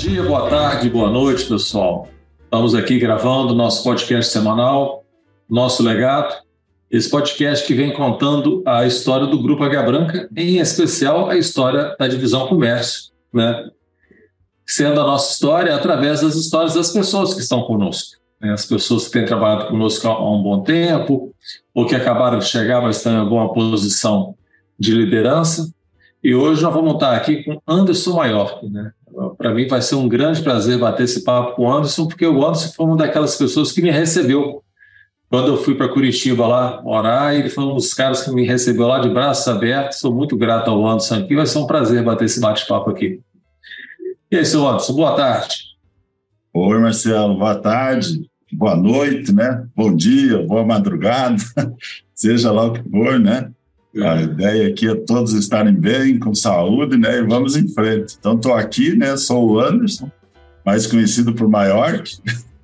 dia, boa tarde, boa noite, pessoal. Estamos aqui gravando nosso podcast semanal, Nosso Legado. Esse podcast que vem contando a história do Grupo H Branca, em especial a história da divisão comércio, né? Sendo a nossa história através das histórias das pessoas que estão conosco. Né? As pessoas que têm trabalhado conosco há um bom tempo, ou que acabaram de chegar, mas estão em alguma posição de liderança. E hoje nós vamos estar aqui com Anderson Maior, né? Para mim vai ser um grande prazer bater esse papo com o Anderson, porque o Anderson foi uma daquelas pessoas que me recebeu quando eu fui para Curitiba lá morar. Ele foi um dos caras que me recebeu lá de braços abertos. Sou muito grato ao Anderson aqui. Vai ser um prazer bater esse bate-papo aqui. E aí, seu Anderson, boa tarde. Oi, Marcelo, boa tarde, boa noite, né? Bom dia, boa madrugada, seja lá o que for, né? A ideia aqui é todos estarem bem, com saúde, né? E vamos em frente. Então, estou aqui, né? Sou o Anderson, mais conhecido por Maior,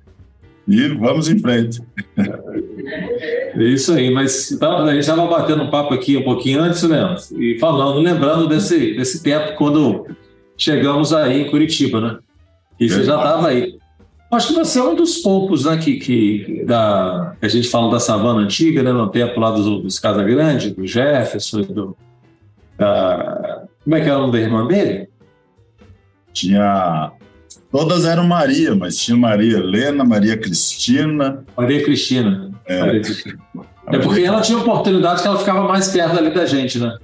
e vamos em frente. É isso aí, mas então, a gente estava batendo um papo aqui um pouquinho antes, né? E falando, lembrando desse, desse tempo quando chegamos aí em Curitiba, né? E você já estava aí. Acho que você é um dos poucos, né, que, que, da, a gente fala da savana antiga, né, no tempo lá dos, dos Casa Grande, do Jefferson, do, da, como é que era o nome da irmã dele? Tinha, todas eram Maria, mas tinha Maria Helena, Maria Cristina. Maria Cristina. É, Maria Cristina. é porque ela tinha oportunidade que ela ficava mais perto ali da gente, né?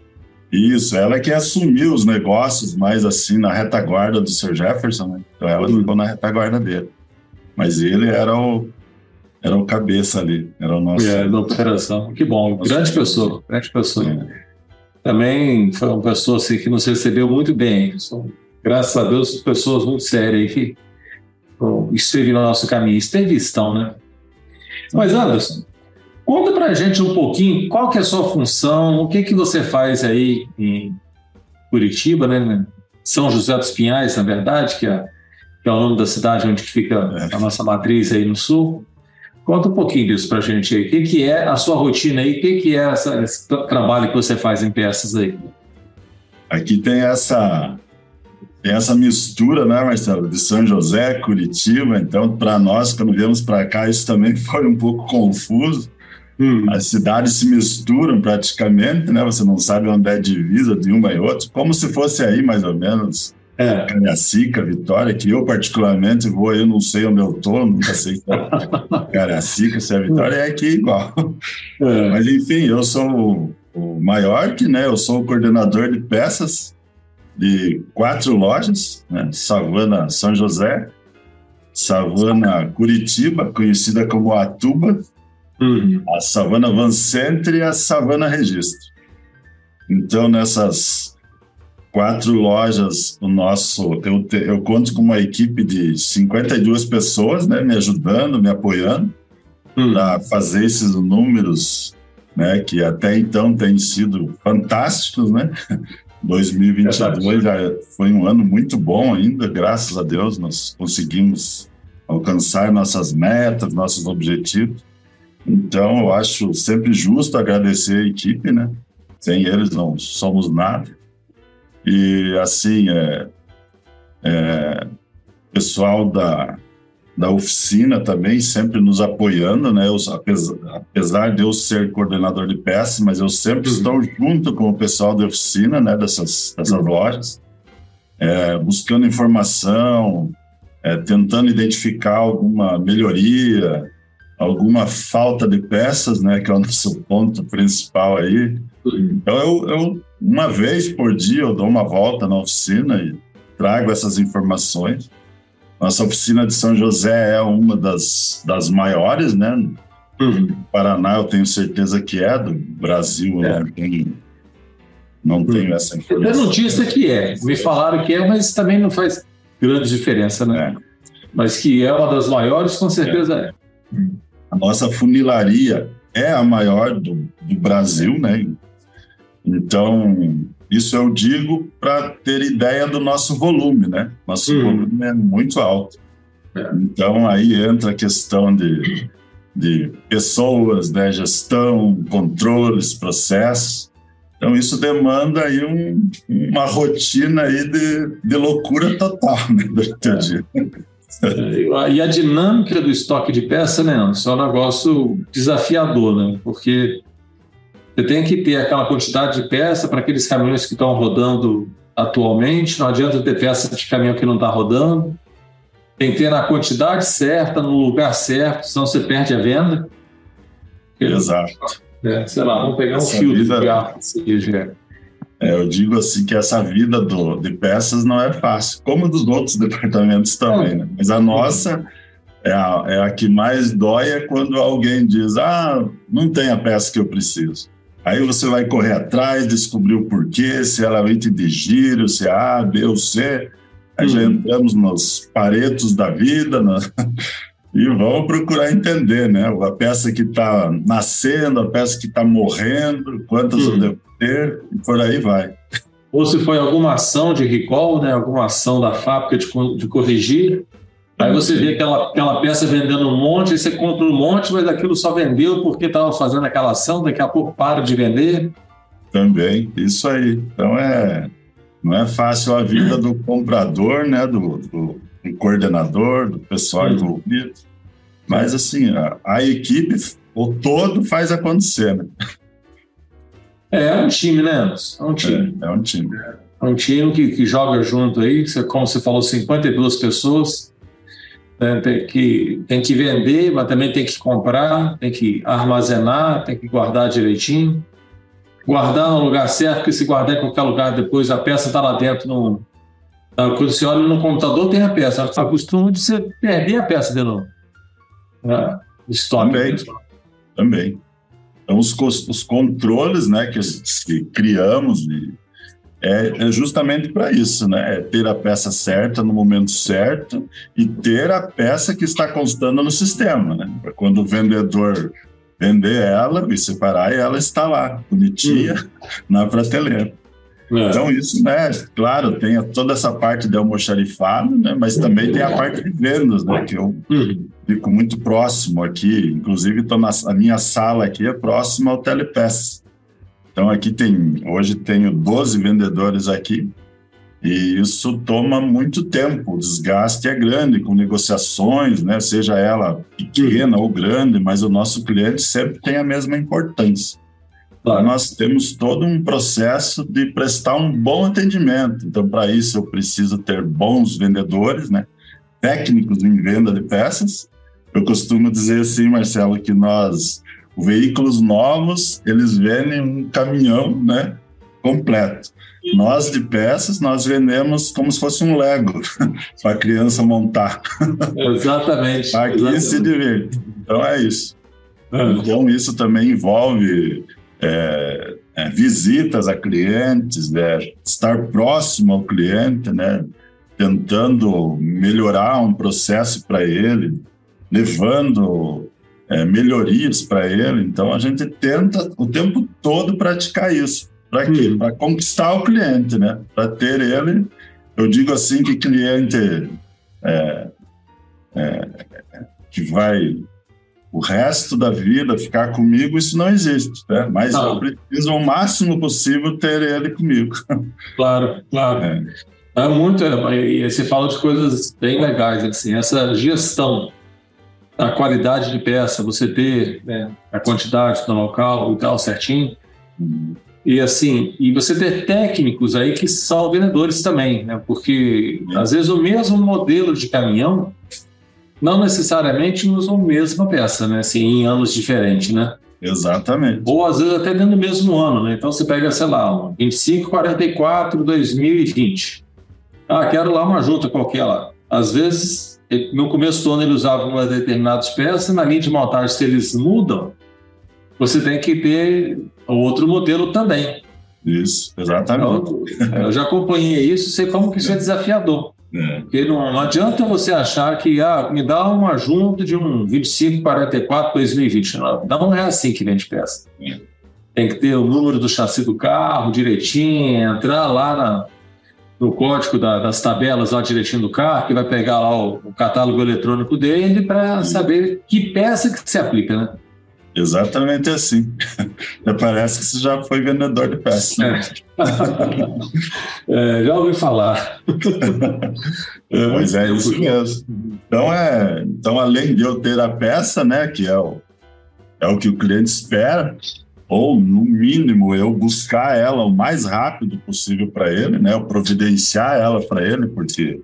Isso, ela que assumiu os negócios mais assim na retaguarda do Sr. Jefferson, né? Então ela ficou na retaguarda dele. Mas ele era o, era o cabeça ali, era o nosso. É, da operação. Que bom, grande pessoa, grande pessoa. É. Também foi uma pessoa assim, que nos recebeu muito bem. São, graças a Deus, pessoas muito sérias que bom, esteve no nosso caminho, esteve estão, né? Mas, Anderson, conta pra gente um pouquinho qual que é a sua função, o que que você faz aí em Curitiba, né? São José dos Pinhais, na verdade, que é que é o nome da cidade onde fica a nossa matriz aí no sul. Conta um pouquinho disso para a gente aí. O que, que é a sua rotina aí? O que, que é essa, esse trabalho que você faz em peças aí? Aqui tem essa, tem essa mistura, né, Marcelo, de São José, Curitiba. Então, para nós, quando viemos para cá, isso também foi um pouco confuso. Hum. As cidades se misturam praticamente, né? Você não sabe onde é a divisa de uma e outra, como se fosse aí, mais ou menos, é. Cariacica, Vitória, que eu particularmente vou, eu não sei onde eu tô, nunca sei se é Cariacica, se é Vitória, é aqui igual. É. Mas enfim, eu sou o, o maior que, né? Eu sou o coordenador de peças de quatro lojas, né? Savana São José, Savana Curitiba, conhecida como Atuba, uhum. a Savana Van Centre e a Savana Registro. Então, nessas quatro lojas, o nosso, eu, te, eu conto com uma equipe de 52 pessoas, né, me ajudando, me apoiando hum. para fazer esses números, né, que até então têm sido fantásticos, né? 2022 já foi um ano muito bom ainda, graças a Deus nós conseguimos alcançar nossas metas, nossos objetivos. Então, eu acho sempre justo agradecer a equipe, né? Sem eles não somos nada. E, assim, é, é, pessoal da, da oficina também sempre nos apoiando, né? Eu, apesar, apesar, de eu ser coordenador de peças, mas eu sempre uhum. estou junto com o pessoal da oficina, né? Dessas, dessas uhum. lojas, é, buscando informação, é, tentando identificar alguma melhoria, alguma falta de peças, né? Que é o nosso ponto principal aí. Então, eu, eu uma vez por dia eu dou uma volta na oficina e trago essas informações. Nossa oficina de São José é uma das, das maiores, né? Uhum. Paraná eu tenho certeza que é, do Brasil é. não, tenho, não uhum. tenho essa informação. Eu notícia que é, me falaram que é, mas também não faz grande diferença, né? É. Mas que é uma das maiores, com certeza é. é. A nossa funilaria é a maior do, do Brasil, né? Então, isso eu digo para ter ideia do nosso volume, né? Nosso uhum. volume é muito alto. É. Então, aí entra a questão de, de pessoas, né? gestão, controles, processos. Então isso demanda aí um, uma rotina aí de, de loucura total né, durante o dia. É, e a dinâmica do estoque de peça, né, Isso é um negócio desafiador, né? Porque você tem que ter aquela quantidade de peça para aqueles caminhões que estão rodando atualmente. Não adianta ter peça de caminhão que não está rodando. Tem que ter na quantidade certa, no lugar certo, senão você perde a venda. Exato. É, sei lá, vamos pegar essa um fio vida, de garra. É, eu digo assim que essa vida do, de peças não é fácil, como dos outros departamentos também, né? Mas a nossa é a, é a que mais dói é quando alguém diz, ah, não tem a peça que eu preciso. Aí você vai correr atrás, descobrir o porquê, se ela vem de giro, se é A, B ou C. Aí já uhum. entramos nos paretos da vida né? e vamos procurar entender, né? A peça que está nascendo, a peça que está morrendo, quantas eu uhum. devo ter, e por aí vai. Ou se foi alguma ação de recall, né? alguma ação da fábrica de, de corrigir, Aí você vê aquela, aquela peça vendendo um monte, aí você compra um monte, mas aquilo só vendeu porque estava fazendo aquela ação, daqui a pouco para de vender. Também, isso aí. Então é não é fácil a vida do comprador, né, do, do, do coordenador, do pessoal envolvido. Mas assim, a, a, equipe, o todo faz acontecer, né? É, é um time, né, É um time. É, é um time. É um time que, que joga junto aí, como você falou, 52 pessoas né? Tem, que, tem que vender, mas também tem que comprar, tem que armazenar, tem que guardar direitinho. Guardar no lugar certo, porque se guardar em qualquer lugar, depois a peça está lá dentro. Quando você olha no computador, tem a peça. Acostuma de você perder a peça de novo. Né? Também. Também. Então, os, os controles né, que, criamos é, é justamente para isso, né? É ter a peça certa no momento certo e ter a peça que está constando no sistema, né? Para quando o vendedor vender ela e separar, ela está lá, bonitinha, uhum. na prateleira. É. Então, isso, né? Claro, tem toda essa parte de almoxarifado, né? Mas também tem a parte de vendas, né? Que eu uhum. fico muito próximo aqui. Inclusive, tô na, a minha sala aqui é próxima ao Telepass. Então aqui tem, hoje tenho 12 vendedores aqui e isso toma muito tempo, o desgaste é grande com negociações, né, seja ela pequena ou grande, mas o nosso cliente sempre tem a mesma importância. Então, nós temos todo um processo de prestar um bom atendimento. Então, para isso, eu preciso ter bons vendedores, né? técnicos em venda de peças. Eu costumo dizer assim, Marcelo, que nós veículos novos, eles vendem um caminhão, né, completo. Nós de peças, nós vendemos como se fosse um Lego para a criança montar. Exatamente. Aqui exatamente. se diverte. Então é isso. É. Então isso também envolve é, é, visitas a clientes, né, estar próximo ao cliente, né, tentando melhorar um processo para ele, levando é, melhorias para ele. Então a gente tenta o tempo todo praticar isso. Para quê? Uhum. Para conquistar o cliente, né? Para ter ele. Eu digo assim que cliente é, é, que vai o resto da vida ficar comigo, isso não existe, né? Mas eu preciso o máximo possível ter ele comigo. Claro, claro. É, é muito. É, e você fala de coisas bem legais, assim, essa gestão a qualidade de peça, você ter né, a quantidade no local e tal certinho. E assim, e você ter técnicos aí que são vendedores também, né? Porque às vezes o mesmo modelo de caminhão não necessariamente usam a mesma peça, né? Assim, em anos diferentes, né? Exatamente. Ou às vezes até dentro do mesmo ano, né? Então você pega, sei lá, um 25, 44, 2020. Ah, quero lá uma junta qualquer lá. Às vezes no começo do ano ele usava uma determinadas peças, na linha de montagem, se eles mudam, você tem que ter outro modelo também. Isso, exatamente. Então, eu já acompanhei isso, sei como que isso é desafiador. É. Porque não, não, adianta você achar que ah, me dá uma junta de um 2544 2020. Não, não é assim que vende peça. É. Tem que ter o número do chassi do carro direitinho, entrar lá na, no código da, das tabelas lá direitinho do carro, que vai pegar lá o, o catálogo eletrônico dele para saber que peça que se aplica, né? Exatamente assim. Parece que você já foi vendedor de peças. Né? É. é, já ouvi falar. é, Mas é isso mesmo. Então, é, então, além de eu ter a peça, né, que é o, é o que o cliente espera, ou no mínimo eu buscar ela o mais rápido possível para ele, né, eu providenciar ela para ele, porque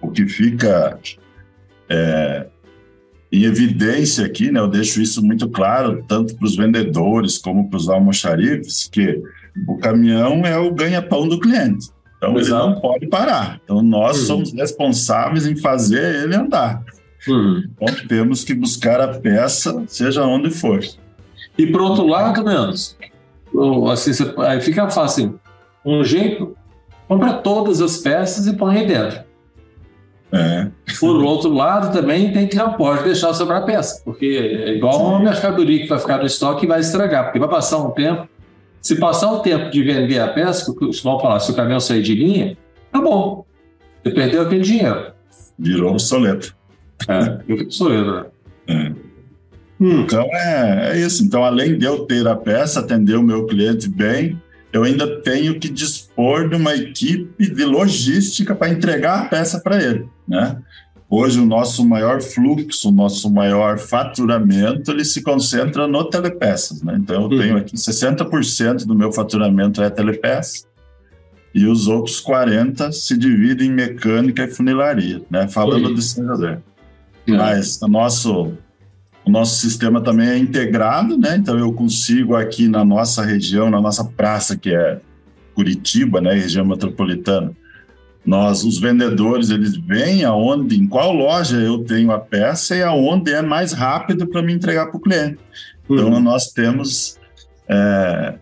o que fica é, em evidência aqui, né, eu deixo isso muito claro, tanto para os vendedores como para os almoxarifes, que o caminhão é o ganha-pão do cliente. Então, Exato. ele não pode parar. Então, nós uhum. somos responsáveis em fazer ele andar. Uhum. Então, temos que buscar a peça, seja onde for. E, por outro lado, menos, assim, aí fica fácil. Um jeito, compra todas as peças e põe aí dentro. É. Por outro lado, também tem que não pode deixar sobrar peça, porque é igual uma mercadoria que vai ficar no estoque e vai estragar, porque vai passar um tempo. Se passar o tempo de vender a peça, vamos falar, se o caminhão sair de linha, tá bom. Você perdeu aquele dinheiro. Virou obsoleto. É, virou obsoleto. Né? É. Hum. Então é, é isso. Então, além de eu ter a peça, atender o meu cliente bem, eu ainda tenho que dispor de uma equipe de logística para entregar a peça para ele, né? Hoje o nosso maior fluxo, o nosso maior faturamento, ele se concentra no telepeças, né? Então eu uhum. tenho aqui 60% do meu faturamento é telepeça e os outros 40 se dividem em mecânica e funilaria, né? Falando uhum. de São José. Uhum. Mas o nosso o nosso sistema também é integrado, né? Então eu consigo aqui na nossa região, na nossa praça que é Curitiba, né, região metropolitana, nós, os vendedores, eles vêm aonde, em qual loja eu tenho a peça e aonde é mais rápido para me entregar para o cliente. Então uhum. nós temos é,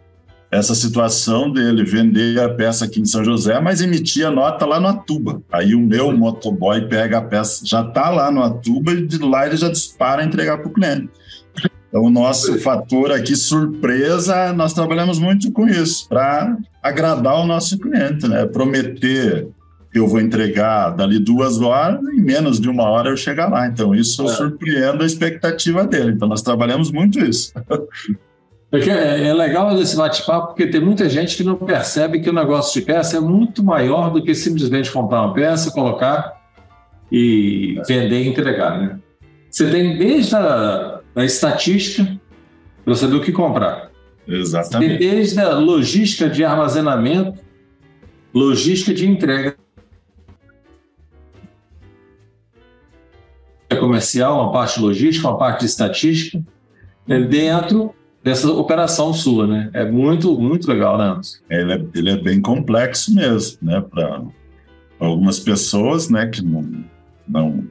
essa situação dele vender a peça aqui em São José, mas emitir a nota lá no Atuba. Aí o meu motoboy pega a peça, já está lá no Atuba e de lá ele já dispara entregar para o cliente. Então, o nosso fator aqui, surpresa, nós trabalhamos muito com isso, para agradar o nosso cliente, né? Prometer que eu vou entregar dali duas horas, em menos de uma hora eu chegar lá. Então, isso é. surpreende a expectativa dele. Então, nós trabalhamos muito isso. É, é legal esse bate-papo, porque tem muita gente que não percebe que o negócio de peça é muito maior do que simplesmente comprar uma peça, colocar e vender e entregar. Né? Você tem desde a, a estatística para saber o que comprar. Exatamente. Tem desde a logística de armazenamento, logística de entrega. comercial, uma parte logística, uma parte de estatística, né, dentro dessa operação sua, né? É muito, muito legal, né, Ele é, ele é bem complexo mesmo, né? Para algumas pessoas, né, que não, não,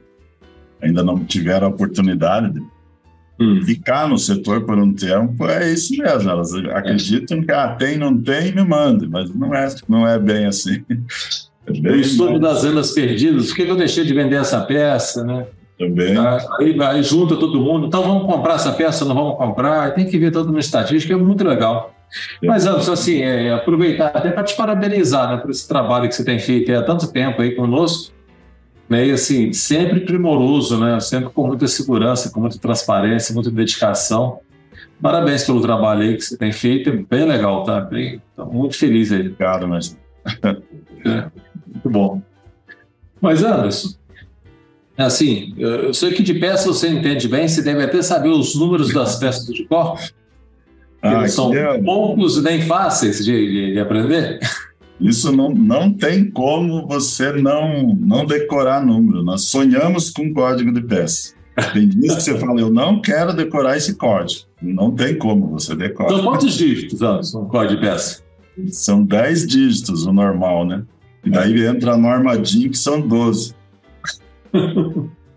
ainda não tiveram a oportunidade de hum. ficar no setor por um tempo, é isso mesmo. Elas acreditam que ah, tem, não tem, me manda, mas não é, não é bem assim. É bem o estudo mais... das vendas perdidas, por que eu deixei de vender essa peça, né? Também. Aí, aí, junta todo mundo, então vamos comprar essa peça, não vamos comprar, tem que ver todo no estatística, é muito legal. É. Mas, Anderson, assim, é, aproveitar até para te parabenizar né, por esse trabalho que você tem feito há tanto tempo aí conosco, né, e assim, sempre primoroso, né, sempre com muita segurança, com muita transparência, muita dedicação. Parabéns pelo trabalho aí que você tem feito, é bem legal, tá? Bem, muito feliz aí. Obrigado, mas... é, muito bom. Mas, Anderson, é assim, eu sei que de peça você entende bem, você deve até saber os números das peças de cor. Ah, são é... poucos e nem fáceis de, de, de, aprender. Isso não, não tem como você não, não decorar número. Nós sonhamos com código de peça. Tem dias que você fala, eu não quero decorar esse código. Não tem como você decorar. São quantos dígitos, Anderson, um código de peça? São 10 dígitos, o normal, né? E daí entra a norma DIN, que são 12.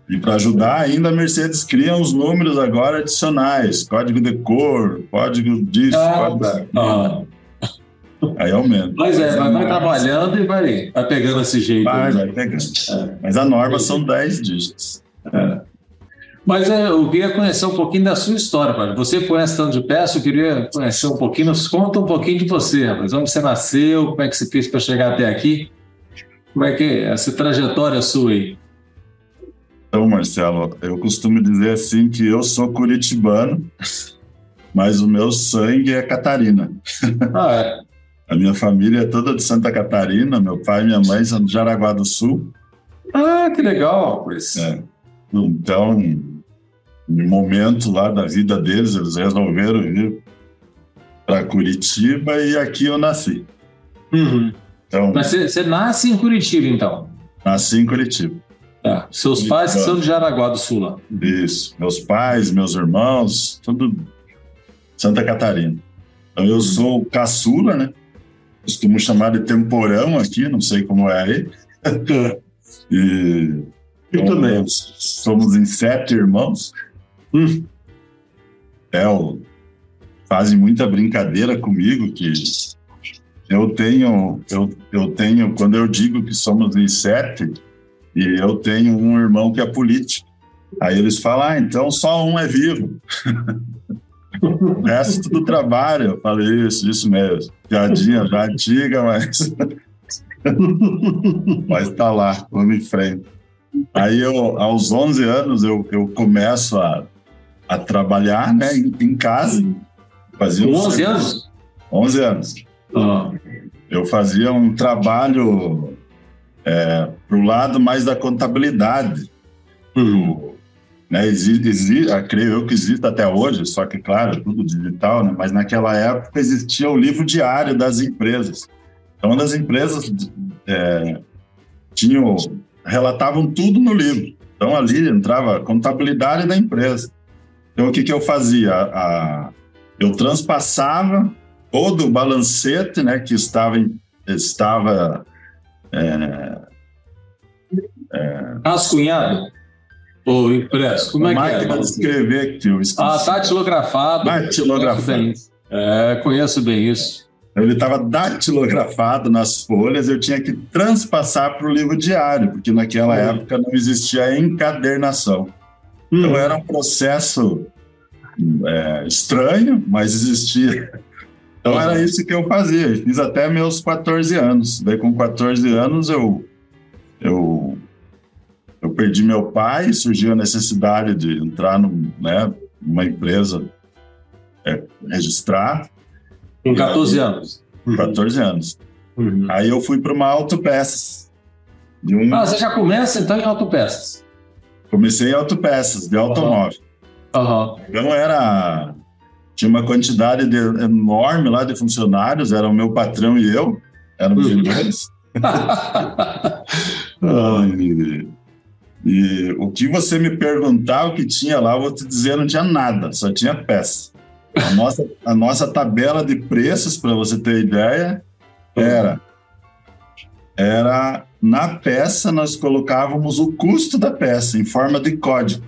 E para ajudar ainda, a Mercedes cria uns números agora adicionais, código de cor, código disso, ah, código ah. Aí aumenta. Mas é, vai, vai trabalhando e vai, vai pegando esse jeito. Vai, vai pegando. É. Mas a norma são 10 dígitos. É. Mas é, eu queria conhecer um pouquinho da sua história, pai. Você foi estando de peça, eu queria conhecer um pouquinho, nos conta um pouquinho de você, rapaz. Onde você nasceu, como é que você fez para chegar até aqui? Como é que é essa trajetória sua aí? Então, Marcelo, eu costumo dizer assim que eu sou curitibano mas o meu sangue é Catarina. Ah, é. A minha família é toda de Santa Catarina, meu pai e minha mãe são de Jaraguá do Sul. Ah, que legal, pois. É. Então, no momento lá da vida deles, eles resolveram vir para Curitiba e aqui eu nasci. Uhum. Então, Mas você nasce em Curitiba, então? nasci em Curitiba. Tá. Seus pais que são de Jaraguá do Sul lá. Isso. Meus pais, meus irmãos, tudo Santa Catarina. Então, eu sou o caçula, né? Costumo chamar de temporão aqui, não sei como é aí. E Eu também. nós somos em sete irmãos. Hum. É, fazem muita brincadeira comigo que eu tenho, eu, eu tenho, quando eu digo que somos em sete, e eu tenho um irmão que é político. Aí eles falam, ah, então só um é vivo. o resto do trabalho. Eu falei, isso, isso mesmo. Piadinha já antiga, mas mas tá lá, vamos em frente. Aí eu, aos 11 anos, eu, eu começo a, a trabalhar né, em, em casa. Fazia Com um 11 serviço- anos? 11 anos. Ah. Eu fazia um trabalho é, para o lado mais da contabilidade. Uhum. Né, exi, exi, ah, creio eu que existe até hoje, só que, claro, tudo digital, né, mas naquela época existia o livro diário das empresas. Então, as empresas é, tinham, relatavam tudo no livro. Então, ali entrava a contabilidade da empresa. Então, o que, que eu fazia? A, eu transpassava todo o balancete né, que estava, estava é, Rascunhado? Ou impresso? Como é que máquina é? de escrever eu esqueci. Ah, datilografado. Datilografado. Conheço bem isso. É, conheço bem isso. Ele estava datilografado nas folhas, eu tinha que transpassar para o livro diário, porque naquela Hum. época não existia encadernação. Então Hum. era um processo é, estranho, mas existia. Então era isso que eu fazia. Fiz até meus 14 anos. Daí com 14 anos eu eu eu perdi meu pai, surgiu a necessidade de entrar num, né, numa empresa é, registrar. Com 14 anos. com 14 anos. Uhum. Aí eu fui para uma autopeças. De um, Ah, você já começa então em autopeças. Comecei em autopeças, de automóvel. Aham. Então era. Tinha uma quantidade de- enorme lá de funcionários, era o meu patrão e eu, éramos Uhum. dois. E, e o que você me perguntar o que tinha lá, eu vou te dizer, não tinha nada, só tinha peça. A nossa, a nossa tabela de preços, para você ter ideia, era era na peça nós colocávamos o custo da peça em forma de código.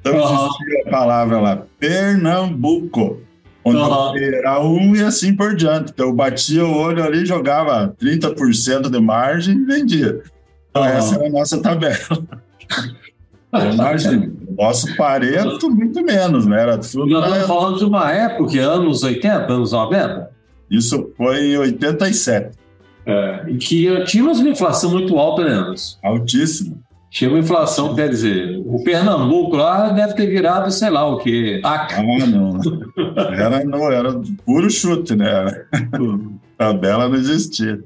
Então existia a palavra lá Pernambuco, onde Aham. era um e assim por diante. Então eu batia o olho ali, jogava 30% de margem e vendia. Então Aham. essa era a nossa tabela. Imagina, nosso pareto muito menos, né? Era tudo Nós estamos falando de uma época, anos 80, anos 90, Isso foi em 87, é, que tínhamos uma inflação muito alta, né, Anderson? altíssimo. Tinha uma inflação, quer dizer, o Pernambuco lá deve ter virado, sei lá o quê, Acre. Ah, não. Era, não, era puro chute, né? Tabela não existia.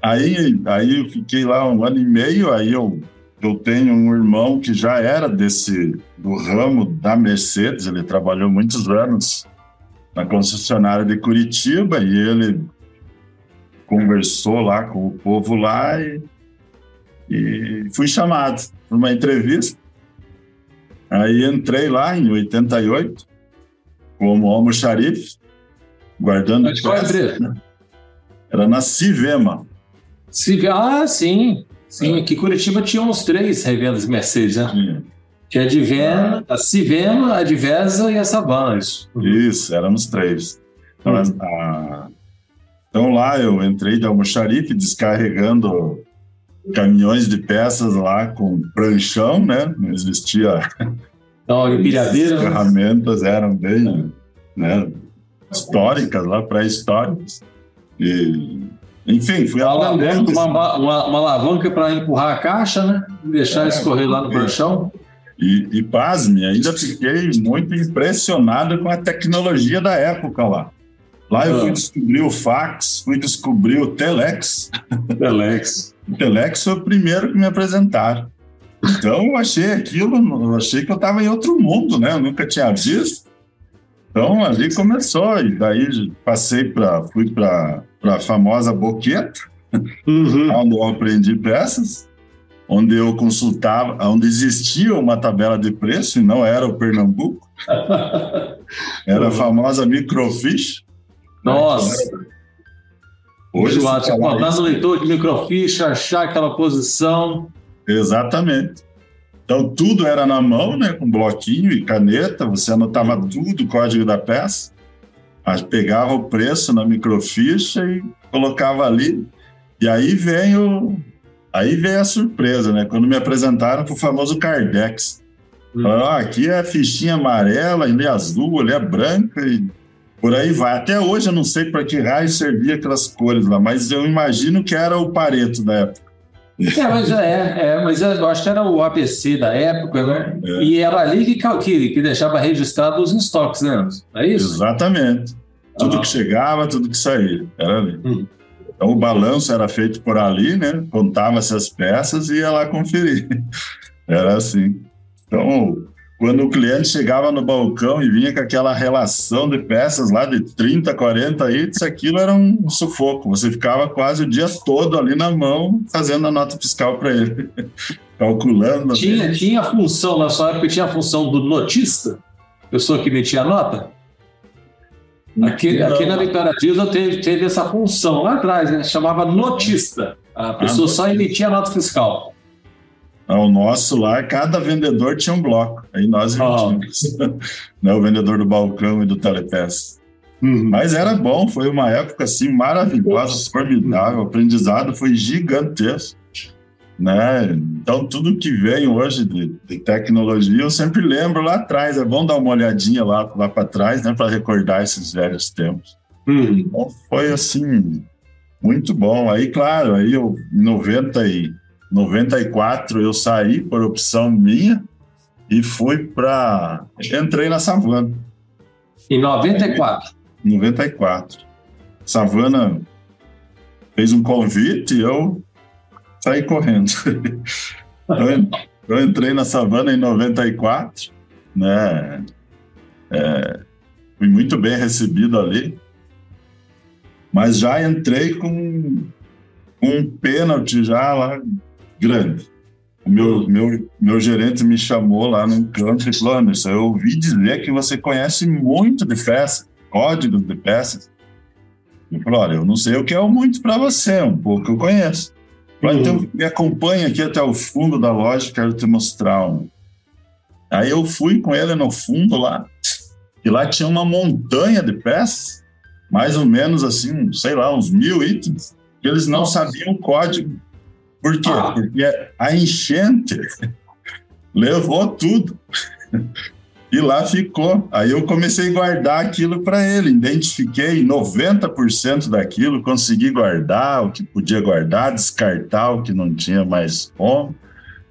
Aí, aí eu fiquei lá um ano e meio, aí eu, eu tenho um irmão que já era desse, do ramo da Mercedes, ele trabalhou muitos anos na concessionária de Curitiba e ele conversou lá com o povo lá e, e fui chamado para uma entrevista. Aí entrei lá em 88 como almoxarife, guardando Mas qual é a empresa? Era na Civema. Se- Ah, sim. Sim, aqui em Curitiba tinha uns três revendas Mercedes, né? Tinha. Tinha a Divena, a Civema, a Divesa e a Savana, isso. Isso, éramos três. Então, Uhum. a- então lá eu entrei de almoxarife descarregando caminhões de peças lá com pranchão, né? Não existia Então, a As empilhadeira, né? ferramentas eram bem né, históricas lá, pré-históricas. E, enfim, fui uma aprendendo. uma, uma, uma alavanca para empurrar a caixa, né? E deixar escorrer lá no pranchão. E, e pasme, ainda fiquei muito impressionado com a tecnologia da época lá. Lá eu fui ah. descobrir o fax, fui descobrir o telex. Telex. o telex foi o primeiro que me apresentaram. Então eu achei aquilo, eu achei que eu estava em outro mundo, né? Eu nunca tinha visto. Então ali começou, e daí passei para, fui para a famosa boqueta, uhum. onde eu aprendi peças, onde eu consultava, onde existia uma tabela de preço, e não era o Pernambuco, era a famosa microfiche. Nossa! Hoje, você acordar no leitor de microfiche, achar aquela posição. Exatamente. Então, tudo era na mão, né, com bloquinho e caneta, você anotava tudo, o código da peça, pegava o preço na microficha e colocava ali. E aí vem o, aí vem a surpresa, né? Quando me apresentaram para o famoso Cardex. Hum. Falaram, ah, aqui é a fichinha amarela, ali é azul, ali é branca e por aí vai. Até hoje eu não sei para que raio servia aquelas cores lá, mas eu imagino que era o Pareto da época. É, mas, é, é, mas eu acho que era o ABC da época, né? É. E era ali que, que, que deixava registrado os estoques, né? É isso? Exatamente. Tudo ah. que chegava, tudo que saía, era ali. Hum. Então o balanço era feito por ali, né? Contava-se as peças e ia lá conferir. Era assim. Então, quando o cliente chegava no balcão e vinha com aquela relação de peças lá de 30, 40 itens, aquilo era um sufoco. Você ficava quase o dia todo ali na mão fazendo a nota fiscal para ele, calculando. Tinha, tinha função, na sua época, tinha a função do notista, pessoa que emitia a nota? Aqui, aqui na literatura teve, teve essa função lá atrás, né? chamava notista. A pessoa ah, só emitia a nota fiscal. O nosso lá, cada vendedor tinha um bloco. Aí nós emitimos. Oh. né, o vendedor do balcão e do telepeça. Uhum. Mas era bom, foi uma época assim maravilhosa, formidável. O aprendizado foi gigantesco. Né? Então, tudo que vem hoje de, de, tecnologia, eu sempre lembro lá atrás. É bom dar uma olhadinha lá, lá para trás, né, para recordar esses velhos tempos. Uhum. Então, foi assim, muito bom. Aí, claro, aí eu, em 90 e 94 eu saí por opção minha e fui para entrei na Savana. Em 94. 94. Savana fez um convite e eu saí correndo. eu, entrei na Savana em 94, né? É, fui muito bem recebido ali, mas já entrei com um pênalti já lá grande. O meu, meu, meu gerente me chamou lá num canto e falou: Anderson, eu ouvi dizer que você conhece muito de peças, códigos de peças. Eu falei: olha, eu não sei o que é muito para você, um pouco eu conheço. Falei, então uhum. me acompanha aqui até o fundo da loja, quero te mostrar um. Aí eu fui com ele no fundo lá, e lá tinha uma montanha de peças, mais ou menos assim, sei lá, uns mil itens, que eles não sabiam o código por quê? Ah. Porque a enchente levou tudo. E lá ficou. Aí eu comecei a guardar aquilo para ele. Identifiquei 90% daquilo, consegui guardar o que podia guardar, descartar o que não tinha mais como.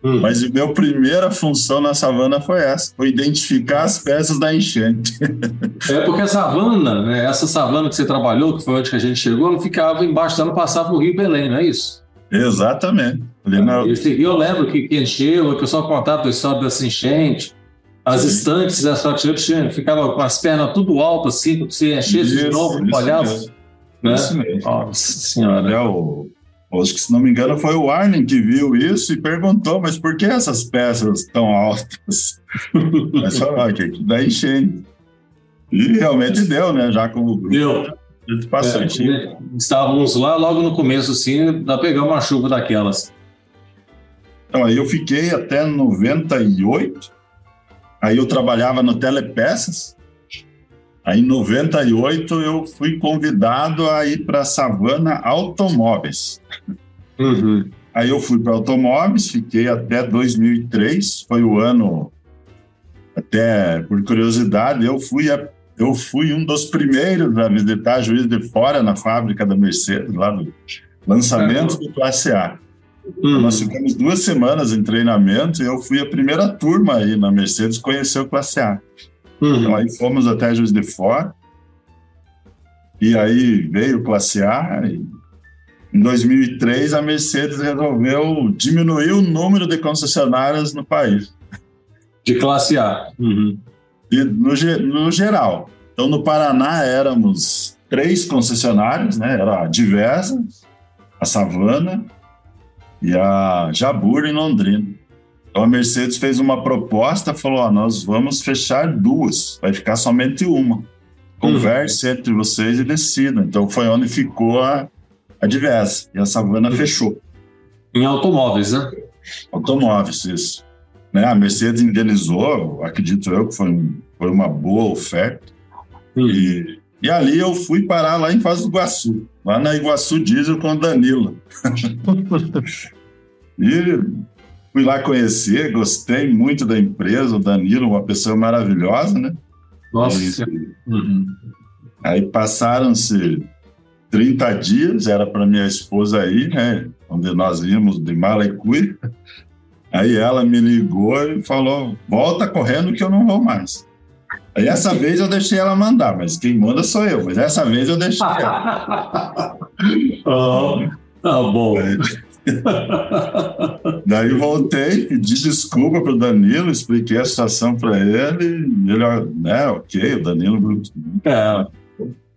Hum. Mas a minha primeira função na savana foi essa: foi identificar as peças da enchente. É porque a savana, né, essa savana que você trabalhou, que foi onde que a gente chegou, não ficava embaixo, ela passava no Rio Belém, não é isso? Exatamente. Ali na... eu, lembro que, que encheu, o pessoal contava a história dessa enchente. As Sim. estantes das prateleiras ficavam com as pernas tudo alto, assim, se enchesse isso, de novo, molhava. Né? Isso mesmo. Nossa senhora. É o, acho que, se não me engano, foi o Arlen que viu isso e perguntou, mas por que essas peças tão altas? mas falou, ah, que daí enchente. E realmente deu, né? Já como grupo. Deu. Bastante. É, estávamos lá logo no começo, assim, da pegar uma chuva daquelas. Então, aí eu fiquei até 98. Aí eu trabalhava no Telepeças. Aí em 98 eu fui convidado a ir para Savana Automóveis. Uhum. Aí eu fui para Automóveis, fiquei até 2003, foi o ano, até por curiosidade, eu fui a eu fui um dos primeiros a visitar Juiz de Fora na fábrica da Mercedes, lá no lançamento do Classe A. Uhum. Nós ficamos duas semanas em treinamento e eu fui a primeira turma aí na Mercedes conhecer o Classe A. Uhum. Então aí fomos até Juiz de Fora. E aí veio o Classe A. E em 2003 a Mercedes resolveu diminuir o número de concessionárias no país. De classe A. Uhum. No, no geral. Então no Paraná éramos três concessionários, né? Era a Diversa, a Savana e a Jabur em Londrina. Então a Mercedes fez uma proposta, falou: ó, nós vamos fechar duas, vai ficar somente uma. Converse uhum. entre vocês e decidam. Então foi onde ficou a, a Diversa e a Savana uhum. fechou. Em automóveis, né? Automóveis, isso. Né? A Mercedes indenizou, acredito eu que foi, foi uma boa oferta. E, e ali eu fui parar lá em Foz do Iguaçu, lá na Iguaçu Diesel com o Danilo. e fui lá conhecer, gostei muito da empresa, o Danilo, uma pessoa maravilhosa, né? Nossa. E, uhum. Aí passaram-se 30 dias, era para minha esposa aí, né? Onde nós íamos de Malecuí. Aí ela me ligou e falou: volta correndo que eu não vou mais. Aí essa vez eu deixei ela mandar, mas quem manda sou eu. Mas essa vez eu deixei ela. oh, tá bom. Daí voltei, pedi desculpa para o Danilo, expliquei a situação para ele. Ele, né, ok, o Danilo. É,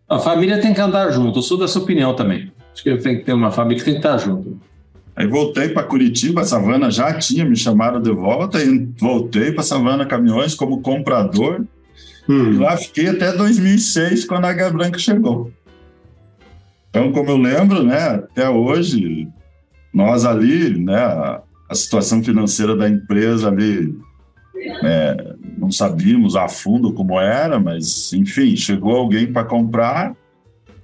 a família tem que andar junto. Eu sou dessa opinião também. Acho que tem que ter uma família que tem que estar junto. Aí voltei para Curitiba, a Savana já tinha me chamado de volta e voltei para Savana Caminhões como comprador. Hum. E lá fiquei até 2006, quando a Águia Branca chegou. Então, como eu lembro, né, até hoje, nós ali, né, a, a situação financeira da empresa ali, é, não sabíamos a fundo como era, mas, enfim, chegou alguém para comprar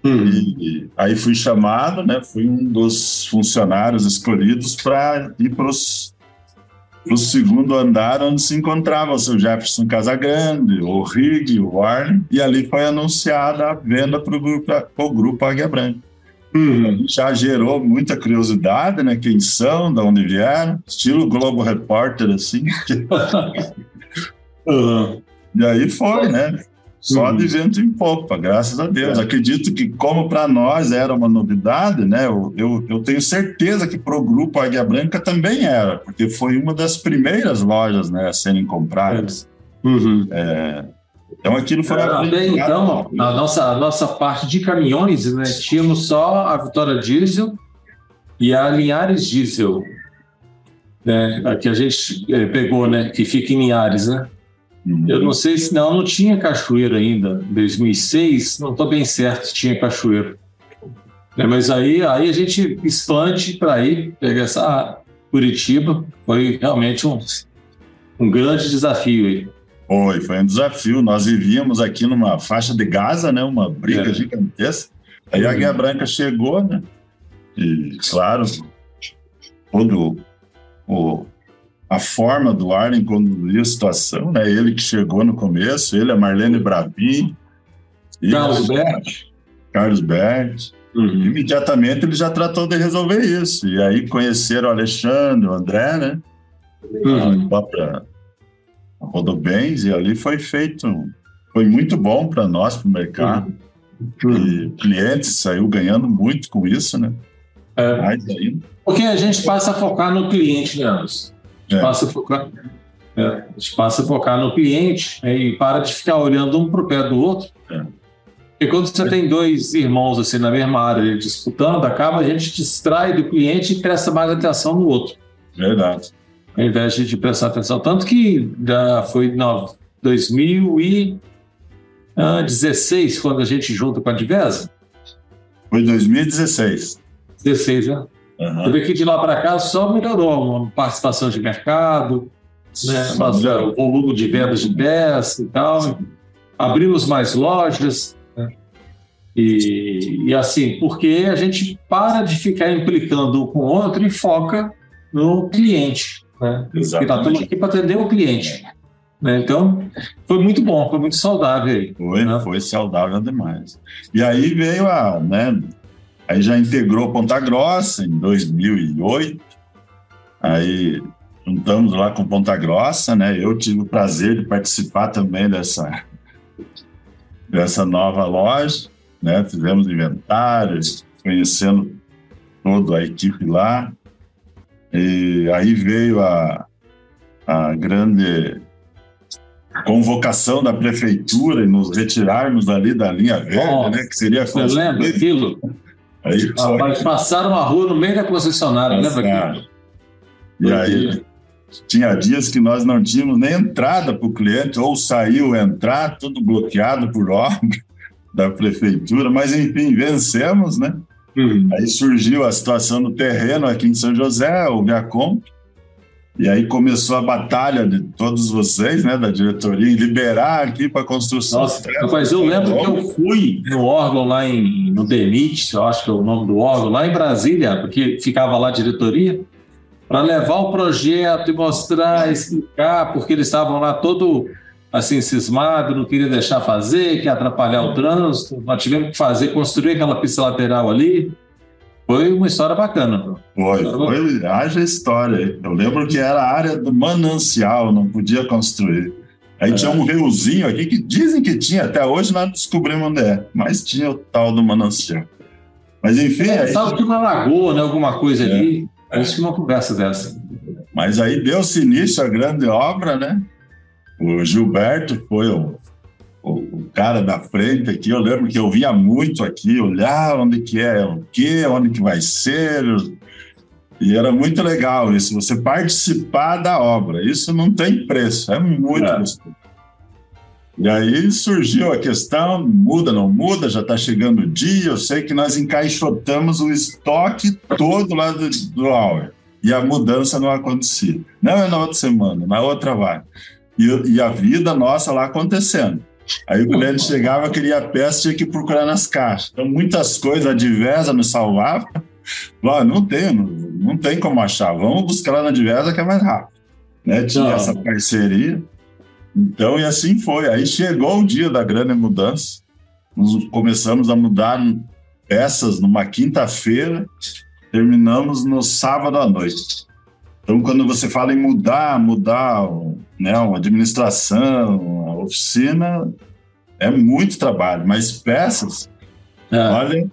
Uhum. E, aí fui chamado, né? Fui um dos funcionários escolhidos para ir para o segundo andar, onde se encontrava o seu Jefferson Casagrande, o Rig, o Warner, e ali foi anunciada a venda para o grupo, grupo Águia Branca. Uhum. Já gerou muita curiosidade, né? Quem são, de onde vieram, estilo Globo Repórter, assim. uhum. E aí foi, né? Só uhum. de vento em popa, graças a Deus. É. Acredito que, como para nós era uma novidade, né, eu, eu, eu tenho certeza que para o grupo Águia Branca também era, porque foi uma das primeiras lojas né, a serem compradas. Uhum. É, então aquilo foi. É, então, a nossa, a nossa parte de caminhões, né, tínhamos só a Vitória Diesel e a Linhares Diesel, né, a que a gente eh, pegou, né, que fica em Linhares, né? Eu não sei se não, não tinha cachoeira ainda. Em 2006, não estou bem certo se tinha cachoeira. É, mas aí, aí a gente expande para aí, pegar essa Curitiba. Foi realmente um, um grande desafio aí. Foi, foi um desafio. Nós vivíamos aqui numa faixa de Gaza, né? Uma briga é. gigantesca. Aí a Guerra Branca chegou, né? E, claro, todo o a forma do Arlen conduzir a situação, né? Ele que chegou no começo, ele, a Marlene Bravin, Carlos Bert. Carlos Bert. Uhum. Imediatamente ele já tratou de resolver isso. E aí conheceram o Alexandre, o André, né? Uhum. A própria Rodobens, e ali foi feito. Foi muito bom para nós, para o mercado. Uhum. E o cliente saiu ganhando muito com isso, né? É. Porque a gente passa a focar no cliente, né, Anderson? A gente, é. passa, a focar, é, a gente passa a focar no cliente né, e para de ficar olhando um para o pé do outro. É. E quando você tem dois irmãos assim na mesma área disputando, acaba a gente distrai do cliente e presta mais atenção no outro. Verdade. Ao invés de prestar atenção. Tanto que já foi em 2016, quando a gente junta com a Divesa. Foi 2016. 16, né? Uhum. Você vê que de lá para cá só melhorou a participação de mercado, né? o volume de vendas de peça e tal. Abrimos mais lojas. Né? E, e assim, porque a gente para de ficar implicando um com o outro e foca no cliente. Né? Porque está tudo aqui para atender o cliente. Né? Então, foi muito bom, foi muito saudável aí. Foi, né? foi saudável demais. E aí veio a, né, Aí já integrou Ponta Grossa em 2008. Aí juntamos lá com Ponta Grossa, né? Eu tive o prazer de participar também dessa, dessa nova loja, né? Fizemos inventários, conhecendo toda a equipe lá. E aí veio a, a grande convocação da prefeitura e nos retirarmos ali da linha verde, oh, né? Que seria Você lembra aquilo? Aí, Rapaz, passaram a rua no meio da concessionária, lembra aquilo? E aí tinha dias que nós não tínhamos nem entrada para o cliente, ou saiu entrar, tudo bloqueado por obra da prefeitura, mas enfim, vencemos, né? Uhum. Aí surgiu a situação do terreno aqui em São José, o Viacom, e aí começou a batalha de todos vocês, né, da diretoria, em liberar aqui para construção. Nossa, rapaz, eu lembro que eu fui no órgão lá em, no DENIT, eu acho que é o nome do órgão, lá em Brasília, porque ficava lá a diretoria, para levar o projeto e mostrar, explicar, porque eles estavam lá todo assim cismado, não queria deixar fazer, que ia atrapalhar o trânsito. Nós tivemos que fazer, construir aquela pista lateral ali. Foi uma história bacana. Foi, foi, haja história. Eu lembro que era a área do manancial, não podia construir. Aí é. tinha um riozinho aqui que dizem que tinha, até hoje nós descobrimos onde é, mas tinha o tal do manancial. Mas enfim. É, aí... Sabe que uma lagoa, né? Alguma coisa é. ali. A gente tinha uma conversa dessa. Mas aí deu-se início à grande obra, né? O Gilberto foi o, cara da frente aqui. Eu lembro que eu via muito aqui, olhar onde que é, o que, onde que vai ser. E era muito legal isso, você participar da obra. Isso não tem preço, é muito é. gostoso. E aí surgiu a questão, muda, não muda, já está chegando o dia, eu sei que nós encaixotamos o estoque todo lá do, do Auer, e a mudança não acontecia. Não é na outra semana, na outra vai. E, e a vida nossa lá acontecendo. Aí o cliente chegava, queria a peça, tinha que procurar nas caixas. Então muitas coisas, a Diversa nos salvava. Lá, não tem, não, não, tem como achar, vamos buscar lá na Diversa que é mais rápido. Né? Tinha não. essa parceria. Então, e assim foi. Aí chegou o dia da grande mudança. Nós começamos a mudar peças numa quinta-feira, terminamos no sábado à noite. Então, quando você fala em mudar, mudar né, uma administração, oficina, é muito trabalho, mas peças, é. olha.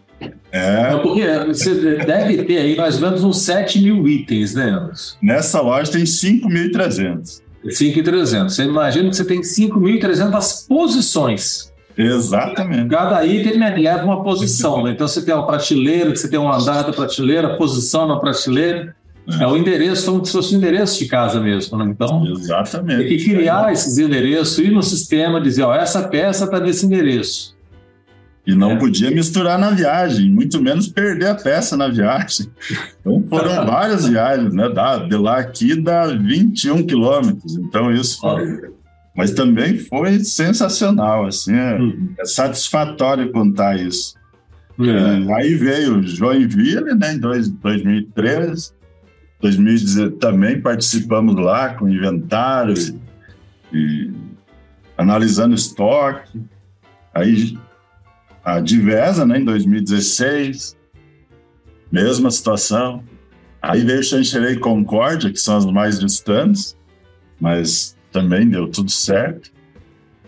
É... é porque você deve ter aí mais ou menos uns 7 mil itens, né, Anderson? Nessa loja tem 5.300. 5.300. Você imagina que você tem 5.300 posições. Exatamente. Cada item leva uma posição. Né? Então você tem uma prateleira, você tem um andar da prateleira, posição na prateleira. É, o endereço, como se fosse o endereço de casa mesmo. Né? Então, Exatamente. tem que criar esses endereços, ir no sistema, dizer: ó, essa peça está nesse endereço. E não é. podia misturar na viagem, muito menos perder a peça na viagem. Então foram várias viagens, né? Da, de lá aqui dá 21 quilômetros. Então isso foi. Mas também foi sensacional, assim, é, uhum. é satisfatório contar isso. É. Aí veio Joinville, né, em 2013, 2010 também participamos lá com inventário e, e analisando estoque. Aí a Divesa, né, em 2016, mesma situação. Aí veio Xanxerê e Concórdia, que são as mais distantes, mas também deu tudo certo.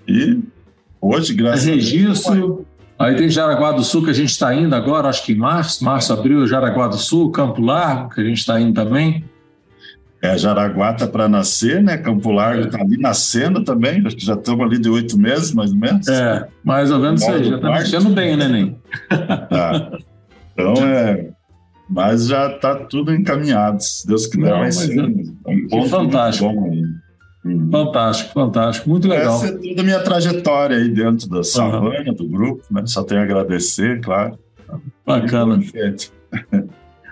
E hoje, graças a Deus... Registro, aí tem Jaraguá do Sul, que a gente está indo agora, acho que em março, março, abril, Jaraguá do Sul, Campo Largo, que a gente está indo também. É, Jaraguá está para nascer, né? Campo Largo está ali nascendo também, acho que já estamos ali de oito meses, mais ou menos. É, mais ou menos isso aí, já está nascendo bem, né, Neném? Tá. Então, é, mas já está tudo encaminhado, se Deus quiser, Não, vai ser é, um ponto fantástico. bom aí. Uhum. Fantástico, fantástico, muito legal. Essa é toda a minha trajetória aí dentro da Savana, uhum. do grupo, né? Só tenho a agradecer, claro. Bacana.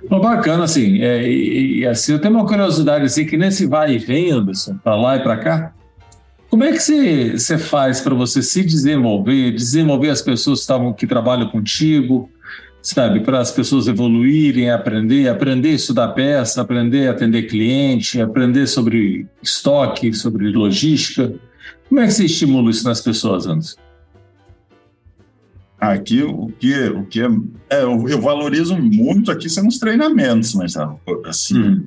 Bom, bacana, assim, é, e, e, assim, eu tenho uma curiosidade, assim, que nesse vai e vem, Anderson, para lá e para cá, como é que você, você faz para você se desenvolver, desenvolver as pessoas que, estavam, que trabalham contigo, sabe, para as pessoas evoluírem, aprender, aprender a estudar peça, aprender a atender cliente, aprender sobre estoque, sobre logística. Como é que você estimula isso nas pessoas, Anderson? Aqui o que, o que é, é eu, eu, valorizo muito aqui são os treinamentos, mas assim, hum.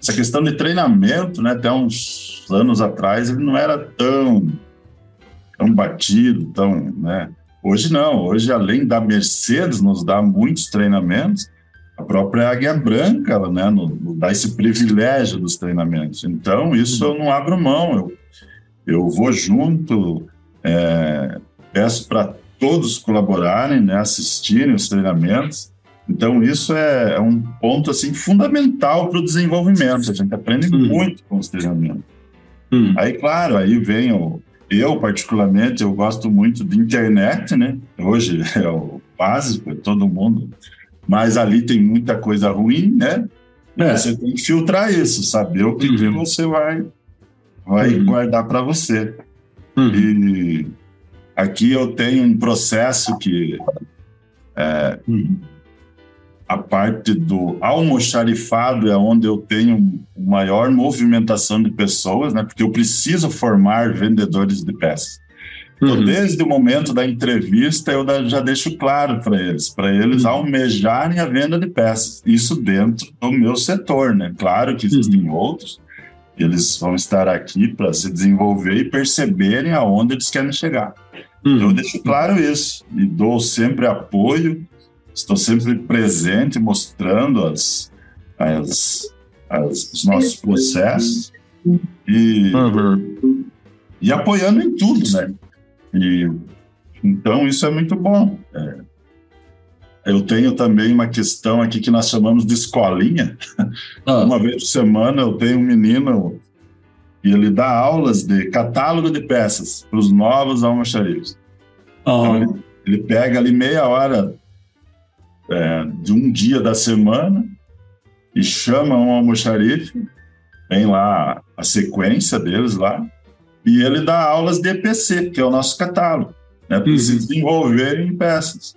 essa questão de treinamento, né, até uns anos atrás, ele não era tão, tão batido, tão, né? Hoje não, hoje além da Mercedes nos dá muitos treinamentos, a própria Águia Branca, ela, né, nos dá esse privilégio dos treinamentos. Então, isso eu não abro mão, eu, eu vou junto, é, peço para todos colaborarem, né, assistirem os treinamentos, então, isso é, é um ponto assim fundamental para o desenvolvimento. A gente aprende uhum. muito com os treinamentos. Uhum. Aí, claro, aí vem o. Eu, particularmente, eu gosto muito de internet, né? Hoje é o básico, é todo mundo. Mas ali tem muita coisa ruim, né? É. Você tem que filtrar isso, saber o que, uhum. você vai, vai uhum. guardar para você. Uhum. E aqui eu tenho um processo que. É, uhum a parte do almoxarifado é onde eu tenho maior movimentação de pessoas, né? Porque eu preciso formar vendedores de peças. Então, uhum. desde o momento da entrevista, eu já deixo claro para eles, para eles uhum. almejarem a venda de peças. Isso dentro do meu setor, né? Claro que existem uhum. outros, eles vão estar aqui para se desenvolver e perceberem aonde eles querem chegar. Então, eu deixo claro isso e dou sempre apoio estou sempre presente, mostrando as, as, as os nossos processos e, uhum. e apoiando em tudo, né? E, então, isso é muito bom. É, eu tenho também uma questão aqui que nós chamamos de escolinha. Ah. Uma vez por semana eu tenho um menino e ele dá aulas de catálogo de peças para os novos almoxarifes. Então, ele, ele, pega ali meia hora é, de um dia da semana e chama um almoxarife, tem lá a sequência deles lá, e ele dá aulas de EPC, que é o nosso catálogo, né, para uhum. se desenvolverem em peças.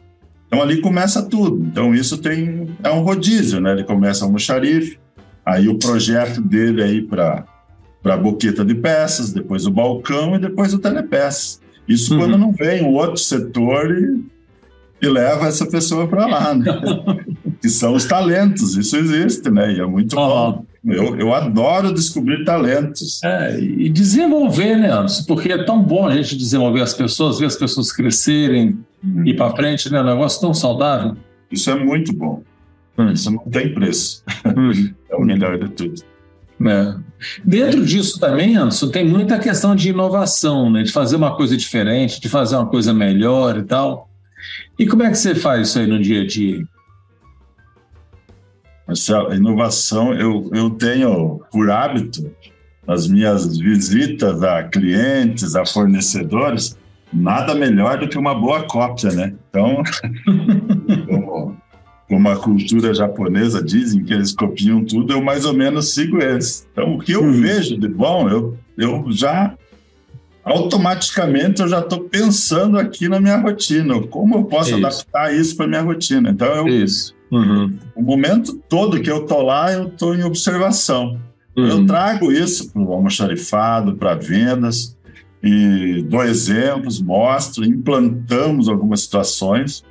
Então ali começa tudo. Então isso tem é um rodízio, né? Ele começa almoxarife, aí o projeto dele aí para para boqueta de peças, depois o balcão e depois o telepeças. Isso uhum. quando não vem o outro setor e e leva essa pessoa para lá, né? que são os talentos, isso existe, né? E é muito oh. bom. Eu, eu adoro descobrir talentos. É, e desenvolver, né, Anderson? Porque é tão bom a gente desenvolver as pessoas, ver as pessoas crescerem, hum. ir para frente, né? É um negócio tão saudável. Isso é muito bom. Hum. Isso não tem preço. Hum. é o melhor de tudo. É. Dentro disso também, Anderson, tem muita questão de inovação, né? de fazer uma coisa diferente, de fazer uma coisa melhor e tal. E como é que você faz isso aí no dia a dia? Marcelo, inovação, eu, eu tenho por hábito, nas minhas visitas a clientes, a fornecedores, nada melhor do que uma boa cópia, né? Então, como, como a cultura japonesa dizem que eles copiam tudo, eu mais ou menos sigo eles. Então, o que eu uhum. vejo de bom, eu, eu já automaticamente eu já estou pensando aqui na minha rotina, como eu posso isso. adaptar isso para minha rotina. Então, eu, isso. Uhum. o momento todo que eu estou lá, eu estou em observação. Uhum. Eu trago isso para o almoxarifado, para vendas, e dou exemplos, mostro, implantamos algumas situações.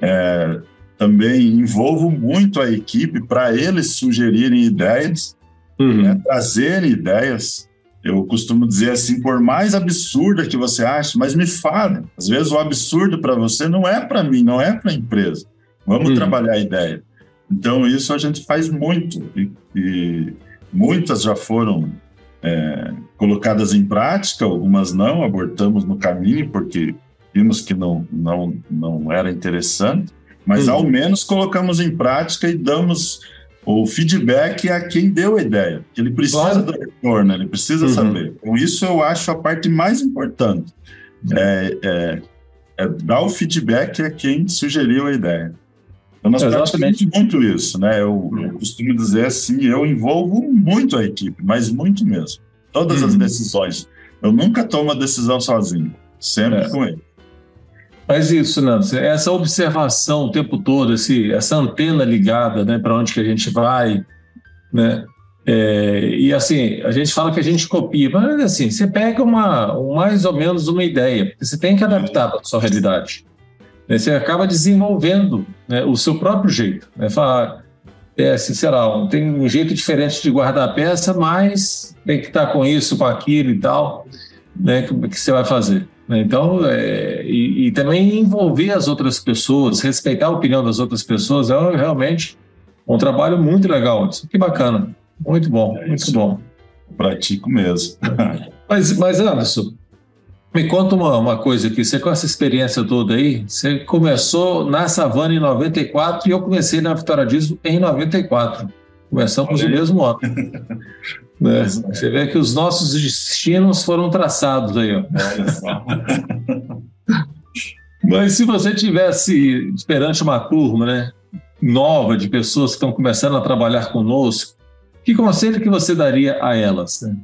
É, também envolvo muito a equipe para eles sugerirem ideias, uhum. né, trazerem ideias eu costumo dizer assim, por mais absurda que você ache, mas me fale. Às vezes o absurdo para você não é para mim, não é para a empresa. Vamos hum. trabalhar a ideia. Então isso a gente faz muito e, e muitas já foram é, colocadas em prática, algumas não, abortamos no caminho porque vimos que não não não era interessante, mas hum. ao menos colocamos em prática e damos o feedback é a quem deu a ideia, ele precisa claro. do retorno, ele precisa uhum. saber. Então, isso eu acho a parte mais importante. É, é, é, dar o feedback a quem sugeriu a ideia. Então, nós praticamos muito isso, né? Eu, eu, costumo dizer assim, eu envolvo muito a equipe, mas muito mesmo. Todas uhum. as decisões. Eu nunca tomo a decisão sozinho, sempre é. com ele. Mas isso, Nancy, essa observação o tempo todo, esse, essa antena ligada né, para onde que a gente vai, né? É, e assim, a gente fala que a gente copia, mas assim, você pega uma, mais ou menos uma ideia, você tem que adaptar para a sua realidade. Né? Você acaba desenvolvendo né, o seu próprio jeito. Né? É, assim, sei lá, tem um jeito diferente de guardar a peça, mas tem que estar com isso, com aquilo e tal, né, que, que você vai fazer. Né? Então, é, e, e, também envolver as outras pessoas, respeitar a opinião das outras pessoas, é realmente um trabalho muito legal. Que bacana, muito bom, é muito bom. Pratico mesmo. mas, mas, Anderson, me conta uma, uma coisa aqui, você com essa experiência toda aí, você começou na Savana em 94 e eu comecei na Vitória Diesel em 94. Começamos no mesmo ano. né? Você vê que os nossos destinos foram traçados aí. Ó. Mas se você tivesse perante uma turma né, nova de pessoas que estão começando a trabalhar conosco, que conselho que você daria a elas? Né?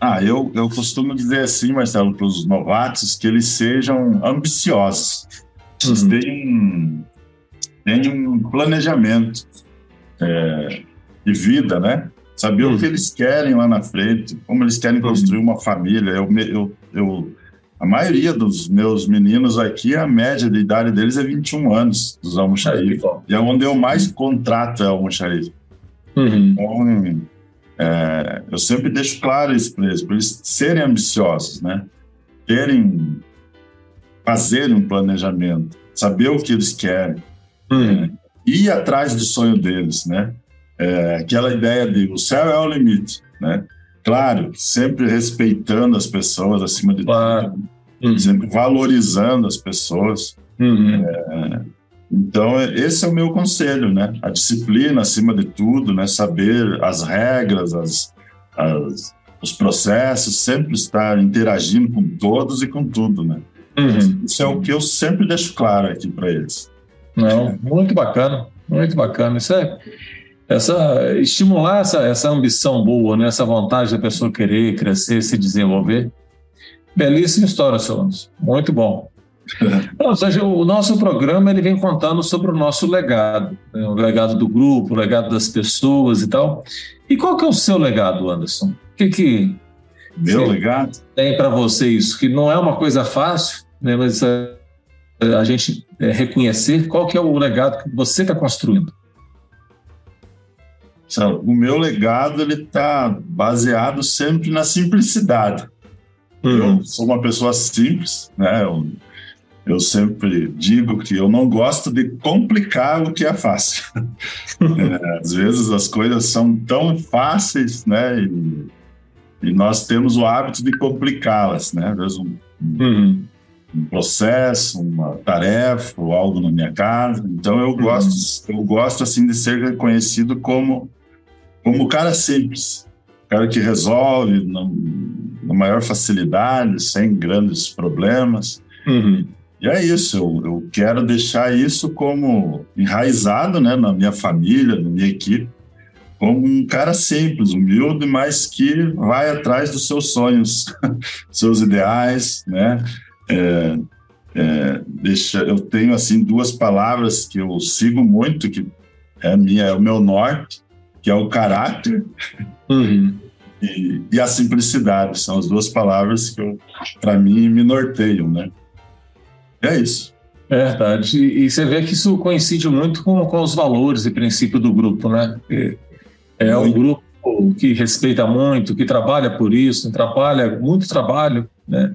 Ah, eu, eu costumo dizer assim, Marcelo, para os novatos, que eles sejam ambiciosos. Eles uhum. tenham, tenham um planejamento é, de vida, né? Saber uhum. o que eles querem lá na frente, como eles querem uhum. construir uma família. Eu, eu, eu, a maioria dos meus meninos aqui, a média de idade deles é 21 anos, dos almoxarifes. E é onde eu mais contrato é almoxarife. Uhum. Então, é, eu sempre deixo claro isso para eles, para eles serem ambiciosos, né? Terem, fazerem um planejamento, saber o que eles querem, uhum. é, ir atrás do sonho deles, né? É, aquela ideia de o céu é o limite, né? Claro, sempre respeitando as pessoas acima de claro. tudo, uhum. sempre valorizando as pessoas. Uhum. É, então, esse é o meu conselho, né? A disciplina acima de tudo, né? Saber as regras, as, as os processos, sempre estar interagindo com todos e com tudo, né? Uhum. Isso é o que eu sempre deixo claro aqui para eles. Não, muito bacana, muito bacana. Isso é essa estimular essa, essa ambição boa, né? Essa vontade da pessoa querer crescer, se desenvolver. Belíssima história, seu Anderson. Muito bom. Ou seja, o nosso programa ele vem contando sobre o nosso legado, né? o legado do grupo, o legado das pessoas e tal. E qual que é o seu legado, Anderson? O que que meu legado tem para você isso? Que não é uma coisa fácil, né? Mas a, é, a gente é, reconhecer qual que é o legado que você está construindo. O meu legado ele está baseado sempre na simplicidade. Uhum. Eu sou uma pessoa simples, né? Eu, eu sempre digo que eu não gosto de complicar o que é fácil. é, às vezes as coisas são tão fáceis, né? E, e nós temos o hábito de complicá-las, né? Às vezes um, uhum. um, processo, uma tarefa ou algo na minha casa. Então eu uhum. gosto, eu gosto assim de ser reconhecido como como o cara simples, o cara que resolve na, na maior facilidade, sem grandes problemas. Uhum. E é isso, eu, eu quero deixar isso como enraizado né, na minha família, na minha equipe, como um cara simples, humilde, mas que vai atrás dos seus sonhos, seus ideais, né? É, é, deixa, eu tenho assim duas palavras que eu sigo muito, que é, minha, é o meu norte, que é o caráter uhum. e, e, a simplicidade. São as duas palavras que, para mim, me norteiam, né? É isso. É verdade. E você vê que isso coincide muito com, com os valores e princípios do grupo, né? É um grupo que respeita muito, que trabalha por isso, trabalha muito trabalho, né?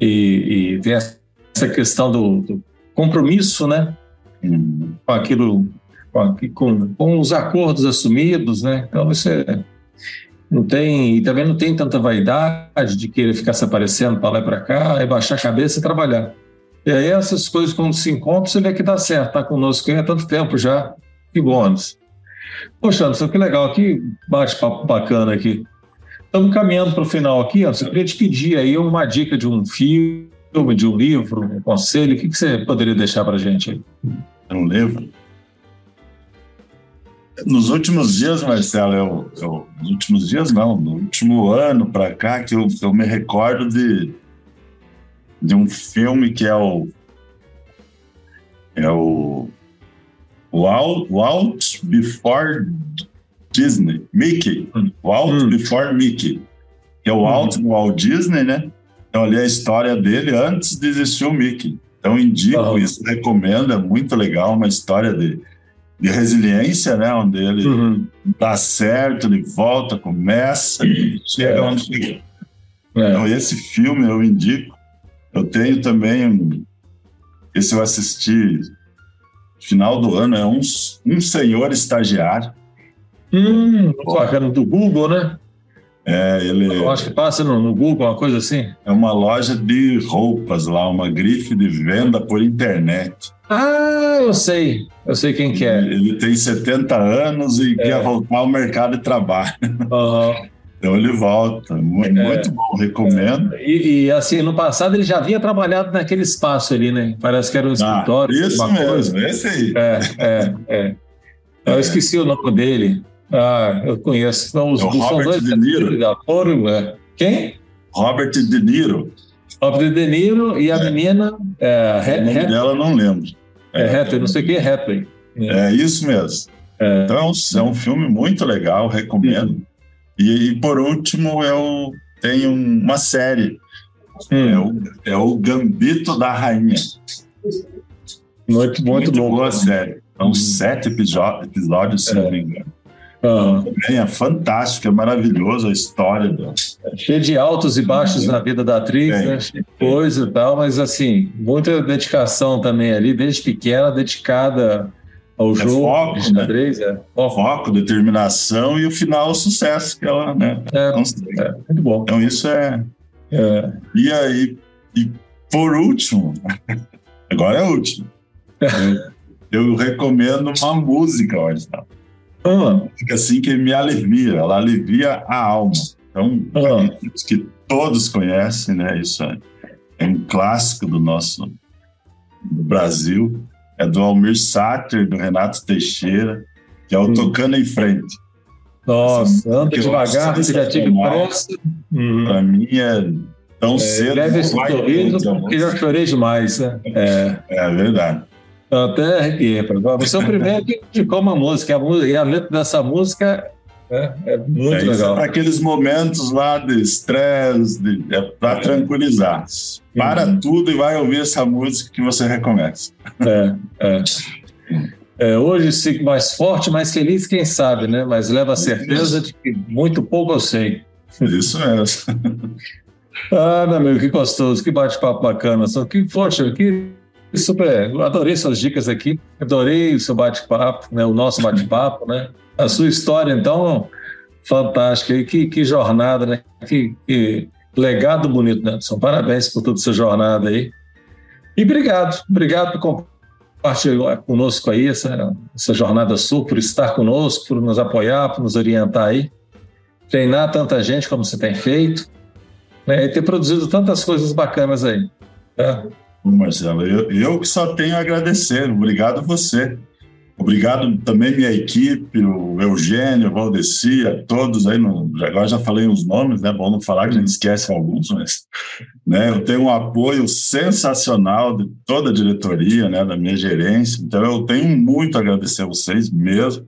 E, e tem essa questão do, do compromisso, né? Hum. Com aquilo, com, com, os acordos assumidos, né? Então isso é, não tem, e também não tem tanta vaidade de querer ficar se aparecendo para lá e para cá, é baixar a cabeça e trabalhar. E aí essas coisas, quando se encontram, você vê que dá certo, tá conosco há tanto tempo já. Que bônus. Poxa, Anderson, que legal, que bate-papo bacana aqui. Estamos caminhando para o final aqui, Anderson. Eu queria te pedir aí uma dica de um filme, de um livro, um conselho. O que, que você poderia deixar para a gente aí? Um livro? Nos últimos dias, Marcelo, eu, eu, nos últimos dias não, no último ano para cá, que eu, eu me recordo de de um filme que é o é o Walt, Walt Before Disney, Mickey, Walt hum. Before Mickey, que é o Walt, hum. Walt Disney, né? Então ali a história dele antes de existir o Mickey. Então indico isso, recomendo, é muito legal, uma história de, de resiliência, né? Onde ele uhum. dá certo, ele volta, começa e chega é. onde chega. É. Então, esse filme eu indico. Eu tenho também. Esse eu assisti final do ano, é um, um senhor estagiário. Hum, bacana, do Google, né? É, ele. Eu acho que passa no, no, Google, uma coisa assim. É uma loja de roupas lá, uma grife de venda por internet. Ah, eu sei. Eu sei quem que é. Ele tem 70 anos e é. quer voltar ao mercado de trabalho. Uhum. Então ele volta. Muito, é. muito bom, recomendo. E, e, assim, no passado ele já havia trabalhado naquele espaço ali, né? Parece que era um ah, escritório. Ah, isso mesmo, coisa. esse aí. É, é, é. Eu esqueci o nome dele. Ah, eu conheço. Então, os, é o Robert dois, De Niro. Foro, é. Quem? Robert De Niro. Robert De Niro e a é. menina. É, o nome dela não lembro. É, é não sei o que, Hathaway. É. é isso mesmo. É. Então é um, é um filme muito legal, recomendo. E, e, por último, eu tenho uma série. Hum. É, o, é o Gambito da Rainha. Muito, muito, muito bom. boa série. São hum. sete episódios, se não me engano. Uhum. É fantástico, é maravilhoso a história dela. É cheio de altos e baixos na vida da atriz, é, né? Cheio de coisa e tal, mas assim, muita dedicação também ali, desde pequena, dedicada ao é jogo foco, né? xadrez. É. Foco. foco, determinação e o final, o sucesso que ela né, é, é, muito bom. Então isso é... é. E aí, e por último, agora é o último, eu recomendo uma música, Marcelo. Ah. Fica assim que me alivia, ela alivia a alma. Então, ah. que todos conhecem, né? Isso é, é um clássico do nosso do Brasil. É do Almir Sater, do Renato Teixeira, que é o. Tocando em Frente. Nossa, anda devagar, você já tive pressa. Uhum. Para mim é tão é, cedo. Leve esse sorriso, porque já chorei demais. Né? É. é verdade. Até arrepiei. Você é o primeiro que indicou uma música, e a letra dessa música é, é muito é, legal. Para aqueles momentos lá de estresse, de, é para tranquilizar. Para uhum. tudo e vai ouvir essa música que você recomeça. É, é. é hoje sigo mais forte, mais feliz, quem sabe, né? Mas leva a certeza de que muito pouco eu sei. Isso mesmo. ah, meu amigo, que gostoso, que bate-papo bacana. Só que, poxa, que Super, adorei suas dicas aqui, adorei o seu bate-papo, né, o nosso bate-papo, né? A sua história, então, fantástica. E que, que jornada, né? Que, que legado bonito, né? Parabéns por toda essa jornada aí. E obrigado, obrigado por compartilhar conosco aí essa, essa jornada sua, por estar conosco, por nos apoiar, por nos orientar aí. Treinar tanta gente como você tem feito, né? E ter produzido tantas coisas bacanas aí. Tá? Marcelo, eu, eu só tenho a agradecer. Obrigado você. Obrigado também minha equipe, o Eugênio, o Valdeci, a todos aí. No, agora já falei os nomes, né? Bom não falar que a gente esquece alguns, mas né, eu tenho um apoio sensacional de toda a diretoria, né, da minha gerência. Então eu tenho muito a agradecer a vocês mesmo.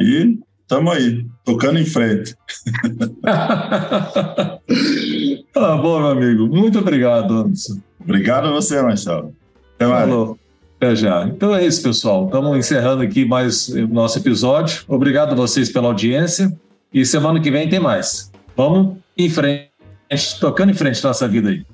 E estamos aí, tocando em frente. ah, bom, meu amigo. Muito obrigado, Anderson. Obrigado a você, Marcelo. Até mais. Falou. Até já. Então é isso, pessoal. Estamos encerrando aqui mais o nosso episódio. Obrigado a vocês pela audiência. E semana que vem tem mais. Vamos em frente, tocando em frente nossa vida aí.